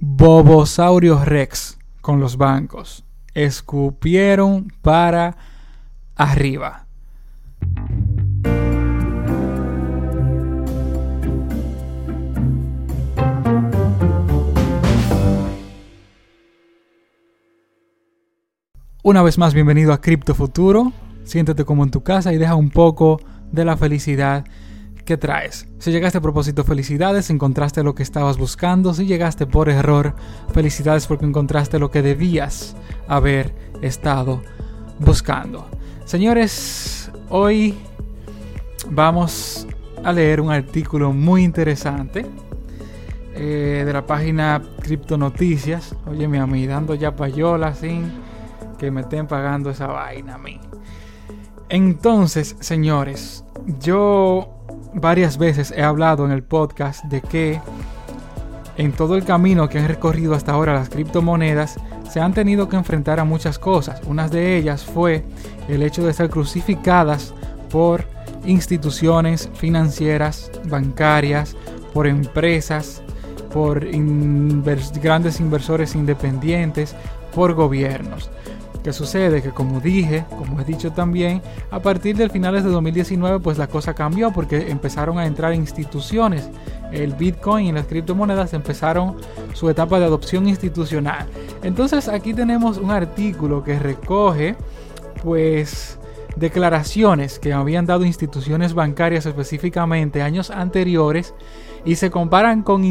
Bobosaurio Rex con los bancos. Escupieron para arriba. Una vez más, bienvenido a Cripto Futuro. Siéntete como en tu casa y deja un poco de la felicidad que traes. Si llegaste a propósito, felicidades, encontraste lo que estabas buscando. Si llegaste por error, felicidades porque encontraste lo que debías haber estado buscando. Señores, hoy vamos a leer un artículo muy interesante eh, de la página Cripto Noticias. Oye, mi amigo, dando ya payola sin que me estén pagando esa vaina a mí. Entonces, señores, yo varias veces he hablado en el podcast de que en todo el camino que han recorrido hasta ahora las criptomonedas se han tenido que enfrentar a muchas cosas. Una de ellas fue el hecho de ser crucificadas por instituciones financieras, bancarias, por empresas, por grandes inversores independientes, por gobiernos. ¿Qué sucede? Que como dije, como he dicho también, a partir del finales de 2019 pues la cosa cambió porque empezaron a entrar instituciones. El Bitcoin y las criptomonedas empezaron su etapa de adopción institucional. Entonces aquí tenemos un artículo que recoge pues declaraciones que habían dado instituciones bancarias específicamente años anteriores y se comparan con,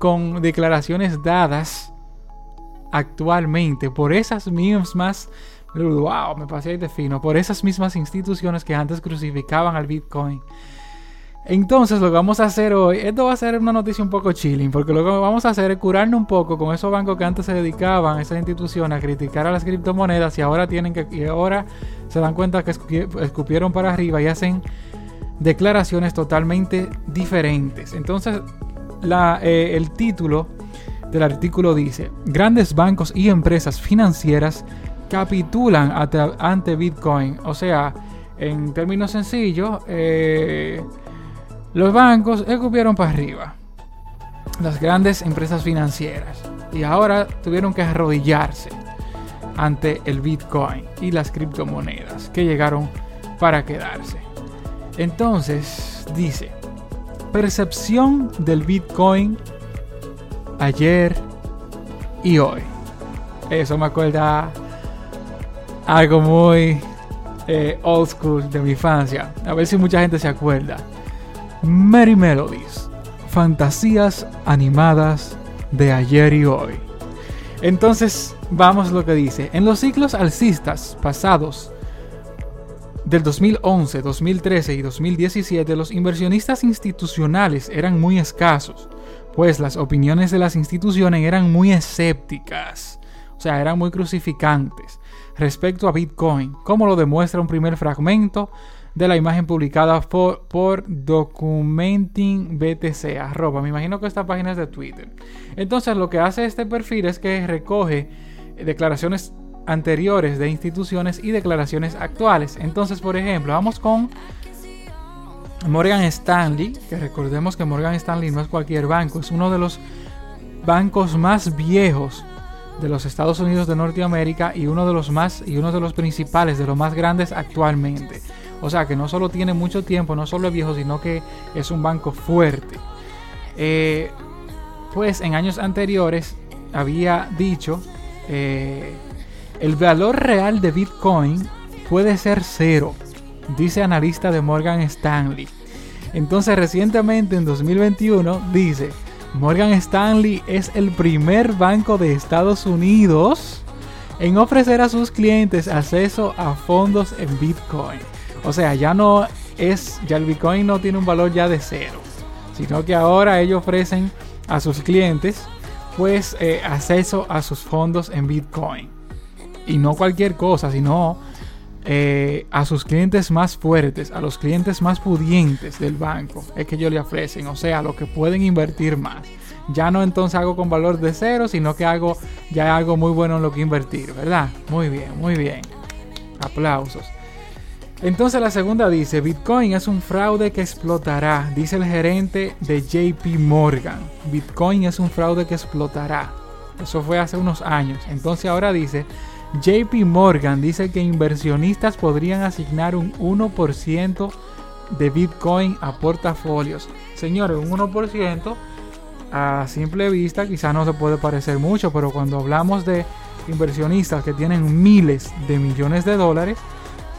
con declaraciones dadas actualmente por esas mismas, wow, me pasé de fino, por esas mismas instituciones que antes crucificaban al Bitcoin. Entonces lo que vamos a hacer hoy, esto va a ser una noticia un poco chilling, porque lo que vamos a hacer es curarnos un poco con esos bancos que antes se dedicaban, esas instituciones, a criticar a las criptomonedas y ahora tienen que, ahora se dan cuenta que escupieron para arriba y hacen declaraciones totalmente diferentes. Entonces eh, el título del artículo dice, grandes bancos y empresas financieras capitulan ante, Bitcoin. O sea, en términos sencillos, eh, los bancos escupieron para arriba. Las grandes empresas financieras. Y ahora tuvieron que arrodillarse ante el Bitcoin y las criptomonedas que llegaron para quedarse. Entonces, dice, percepción del Bitcoin ayer y hoy. Eso me acuerda algo muy eh, old school de mi infancia. A ver si mucha gente se acuerda. Merry Melodies. Fantasías animadas de ayer y hoy. Entonces, vamos lo que dice. En los ciclos alcistas pasados del 2011, 2013 y 2017, los inversionistas institucionales eran muy escasos pues las opiniones de las instituciones eran muy escépticas, o sea, eran muy crucificantes respecto a Bitcoin, como lo demuestra un primer fragmento de la imagen publicada por, por Documenting BTC. Me imagino que esta página es de Twitter. Entonces, lo que hace este perfil es que recoge declaraciones anteriores de instituciones y declaraciones actuales. Entonces, por ejemplo, vamos con Morgan Stanley, que recordemos que Morgan Stanley no es cualquier banco, es uno de los bancos más viejos de los Estados Unidos de Norteamérica y uno de los más y uno de los principales, de los más grandes actualmente. O sea que no solo tiene mucho tiempo, no solo es viejo, sino que es un banco fuerte. Eh, pues en años anteriores había dicho eh, el valor real de Bitcoin puede ser cero dice analista de Morgan Stanley. Entonces recientemente en 2021 dice, Morgan Stanley es el primer banco de Estados Unidos en ofrecer a sus clientes acceso a fondos en Bitcoin. O sea, ya no es, ya el Bitcoin no tiene un valor ya de cero, sino que ahora ellos ofrecen a sus clientes pues eh, acceso a sus fondos en Bitcoin. Y no cualquier cosa, sino eh, a sus clientes más fuertes, a los clientes más pudientes del banco, es que ellos le ofrecen, o sea, lo que pueden invertir más. Ya no entonces hago con valor de cero, sino que hago ya algo muy bueno en lo que invertir, ¿verdad? Muy bien, muy bien. Aplausos. Entonces la segunda dice, Bitcoin es un fraude que explotará, dice el gerente de JP Morgan. Bitcoin es un fraude que explotará. Eso fue hace unos años. Entonces ahora dice, JP Morgan dice que inversionistas podrían asignar un 1% de Bitcoin a portafolios. Señores, un 1% a simple vista quizá no se puede parecer mucho, pero cuando hablamos de inversionistas que tienen miles de millones de dólares,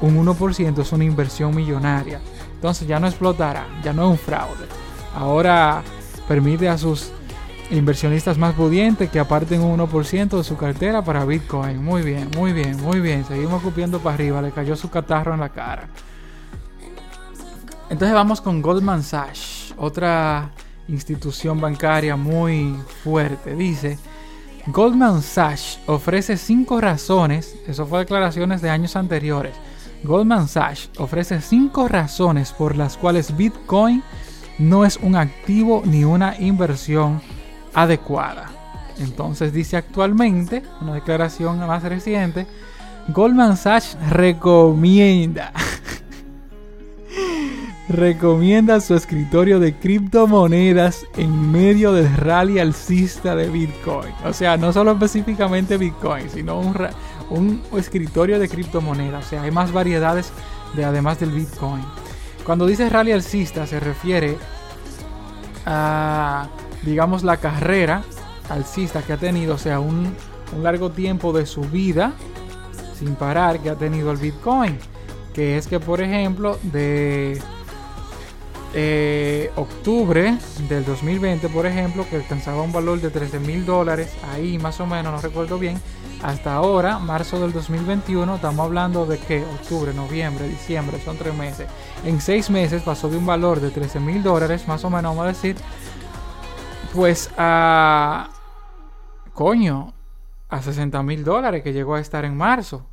un 1% es una inversión millonaria. Entonces ya no explotará, ya no es un fraude. Ahora permite a sus inversionistas más pudientes que aparten un 1% de su cartera para Bitcoin. Muy bien, muy bien, muy bien. Seguimos cupiendo para arriba. Le cayó su catarro en la cara. Entonces vamos con Goldman Sachs, otra institución bancaria muy fuerte. Dice, Goldman Sachs ofrece cinco razones, eso fue declaraciones de años anteriores. Goldman Sachs ofrece cinco razones por las cuales Bitcoin no es un activo ni una inversión adecuada. Entonces dice actualmente, una declaración más reciente, Goldman Sachs recomienda recomienda su escritorio de criptomonedas en medio del rally alcista de Bitcoin. O sea, no solo específicamente Bitcoin, sino un, un escritorio de criptomonedas. O sea, hay más variedades de además del Bitcoin. Cuando dice rally alcista se refiere a, digamos, la carrera alcista que ha tenido, o sea, un, largo tiempo de subida sin parar que ha tenido el Bitcoin. Que es que, por ejemplo, de eh, octubre del 2020, por ejemplo, que alcanzaba un valor de 13 mil dólares, ahí más o menos, no recuerdo bien, hasta ahora, marzo del 2021, estamos hablando de que octubre, noviembre, diciembre, son tres meses. En seis meses pasó de un valor de 13 mil dólares, más o menos, vamos a decir, pues a... Coño, a 60 mil dólares que llegó a estar en marzo.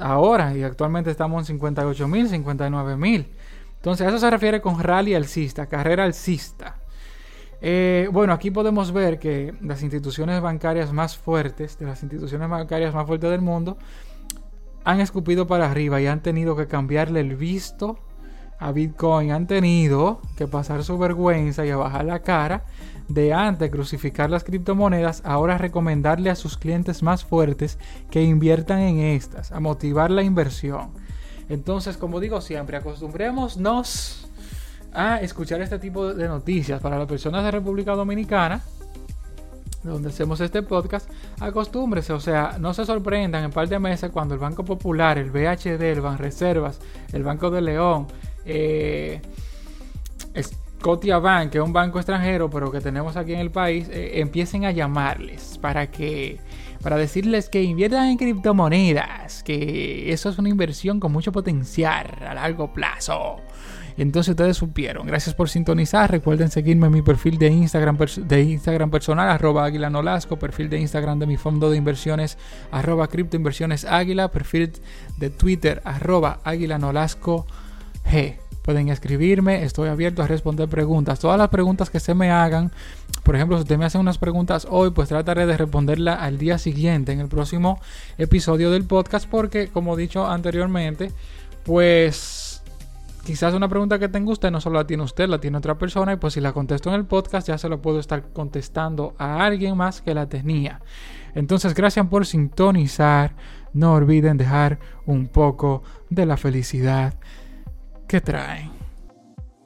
ahora, y actualmente estamos en 58 mil, 59 mil. Entonces, a eso se refiere con rally alcista, carrera alcista. Eh, bueno, aquí podemos ver que las instituciones bancarias más fuertes, de las instituciones bancarias más fuertes del mundo, han escupido para arriba y han tenido que cambiarle el visto a Bitcoin. Han tenido que pasar su vergüenza y a bajar la cara de antes crucificar las criptomonedas, ahora recomendarle a sus clientes más fuertes que inviertan en estas, a motivar la inversión. Entonces, como digo siempre, acostumbrémonos a escuchar este tipo de noticias para las personas de República Dominicana donde hacemos este podcast, acostúmbrese, o sea, no se sorprendan en par de meses cuando el Banco Popular, el BHD, el Banreservas, el Banco de León, eh, Scotiabank, que es un banco extranjero, pero que tenemos aquí en el país, eh, empiecen a llamarles para que para decirles que inviertan en criptomonedas, que eso es una inversión con mucho potencial a largo plazo. Entonces ustedes supieron. Gracias por sintonizar. Recuerden seguirme en mi perfil de Instagram, de Instagram personal, arroba Águila Nolasco, perfil de Instagram de mi fondo de inversiones, arroba criptoinversiones Águila, perfil de Twitter, arroba Águila Nolasco Pueden escribirme, estoy abierto a responder preguntas. Todas las preguntas que se me hagan, por ejemplo, si usted me hace unas preguntas hoy, pues trataré de responderla al día siguiente, en el próximo episodio del podcast, porque como he dicho anteriormente, pues quizás una pregunta que tenga usted no solo la tiene usted, la tiene otra persona, y pues si la contesto en el podcast ya se lo puedo estar contestando a alguien más que la tenía. Entonces, gracias por sintonizar. No olviden dejar un poco de la felicidad que traen.